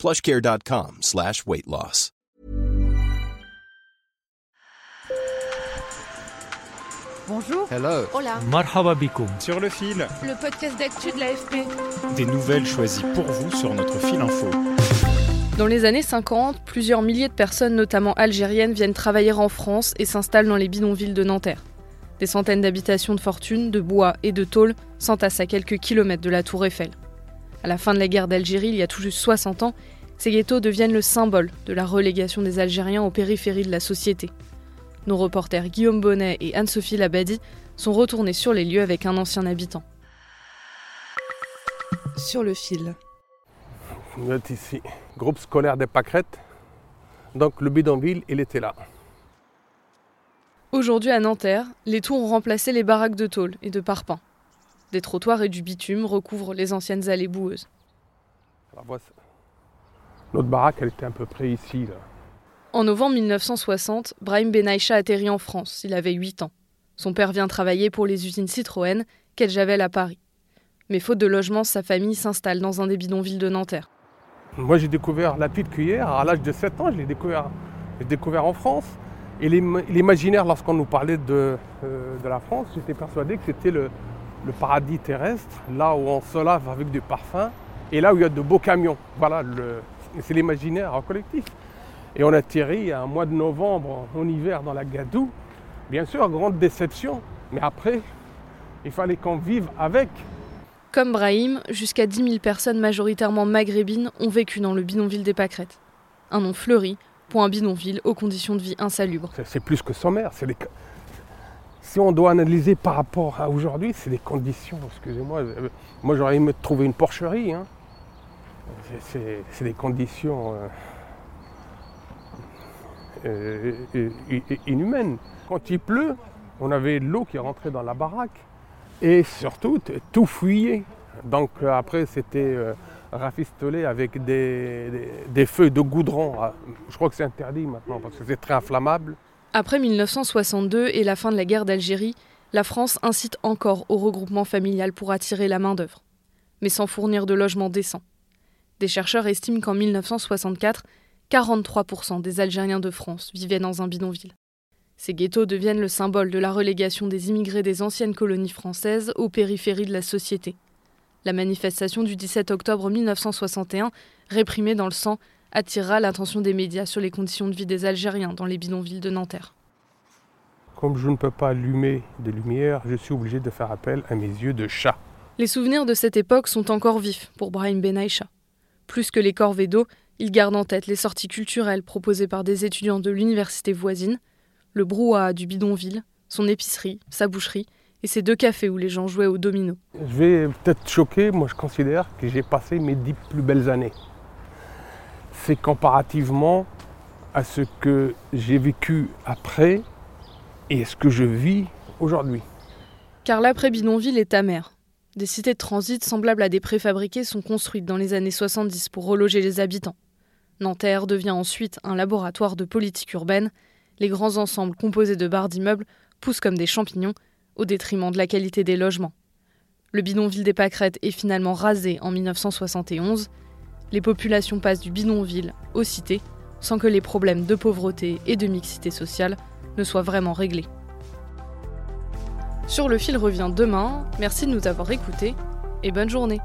plushcare.com slash weight loss. Bonjour. Hello. Hola. Marhaba. Sur le fil, Le podcast d'actu de l'AFP. des nouvelles choisies pour vous sur notre fil info. Dans les années 50, plusieurs milliers de personnes, notamment algériennes, viennent travailler en France et s'installent dans les bidonvilles de Nanterre. Des centaines d'habitations de fortune, de bois et de tôle s'entassent à quelques kilomètres de la Tour Eiffel. À la fin de la guerre d'Algérie, il y a tout juste 60 ans, ces ghettos deviennent le symbole de la relégation des Algériens aux périphéries de la société. Nos reporters Guillaume Bonnet et Anne-Sophie Labadi sont retournés sur les lieux avec un ancien habitant. Sur le fil. Vous êtes ici, groupe scolaire des Pâquerettes. Donc le bidonville, il était là. Aujourd'hui à Nanterre, les tours ont remplacé les baraques de tôle et de parpaing. Des trottoirs et du bitume recouvrent les anciennes allées boueuses. Notre baraque, elle était à peu près ici. Là. En novembre 1960, Brahim Benaïcha atterrit en France. Il avait 8 ans. Son père vient travailler pour les usines Citroën qu'elle Javel à Paris. Mais faute de logement, sa famille s'installe dans un des bidonvilles de Nanterre. Moi, j'ai découvert la petite cuillère à l'âge de 7 ans. Je l'ai découvert, découvert en France. Et l'im- l'imaginaire, lorsqu'on nous parlait de, euh, de la France, j'étais persuadé que c'était le, le paradis terrestre, là où on se lave avec du parfum et là où il y a de beaux camions. Voilà, le- c'est l'imaginaire collectif. Et on atterrit à un mois de novembre, en hiver, dans la Gadoue. Bien sûr, grande déception, mais après, il fallait qu'on vive avec. Comme Brahim, jusqu'à 10 000 personnes majoritairement maghrébines ont vécu dans le bidonville des Pâquerettes. Un nom fleuri pour un bidonville aux conditions de vie insalubres. C'est- C'est plus que sommaire. c'est les- Si on doit analyser par rapport à aujourd'hui, c'est des conditions. Excusez-moi, moi j'aurais aimé trouver une porcherie. hein. C'est- des conditions euh, euh, euh, inhumaines. Quand il pleut, on avait de l'eau qui rentrait dans la baraque et surtout tout fuyait. Donc après c'était euh, rafistolé avec des, des, des feux de goudron. Ah, Je crois que c'est interdit maintenant parce que c'est très inflammable. Après 1962 et la fin de la guerre d'Algérie, la France incite encore au regroupement familial pour attirer la main-d'œuvre, mais sans fournir de logements décents. Des chercheurs estiment qu'en 1964, 43% des Algériens de France vivaient dans un bidonville. Ces ghettos deviennent le symbole de la relégation des immigrés des anciennes colonies françaises aux périphéries de la société. La manifestation du 17 octobre 1961, réprimée dans le sang, attirera l'attention des médias sur les conditions de vie des Algériens dans les bidonvilles de Nanterre. Comme je ne peux pas allumer de lumière, je suis obligé de faire appel à mes yeux de chat. Les souvenirs de cette époque sont encore vifs pour Brahim Benaïcha. Plus que les corvées d'eau, il garde en tête les sorties culturelles proposées par des étudiants de l'université voisine, le brouhaha du bidonville, son épicerie, sa boucherie et ses deux cafés où les gens jouaient au domino. Je vais peut-être choquer, moi je considère que j'ai passé mes dix plus belles années. C'est comparativement à ce que j'ai vécu après et ce que je vis aujourd'hui. Car l'après-bidonville est amer. Des cités de transit semblables à des préfabriqués sont construites dans les années 70 pour reloger les habitants. Nanterre devient ensuite un laboratoire de politique urbaine. Les grands ensembles composés de barres d'immeubles poussent comme des champignons au détriment de la qualité des logements. Le bidonville des Pâquerettes est finalement rasé en 1971. Les populations passent du bidonville aux cités sans que les problèmes de pauvreté et de mixité sociale ne soient vraiment réglés. Sur le fil revient demain. Merci de nous avoir écoutés et bonne journée.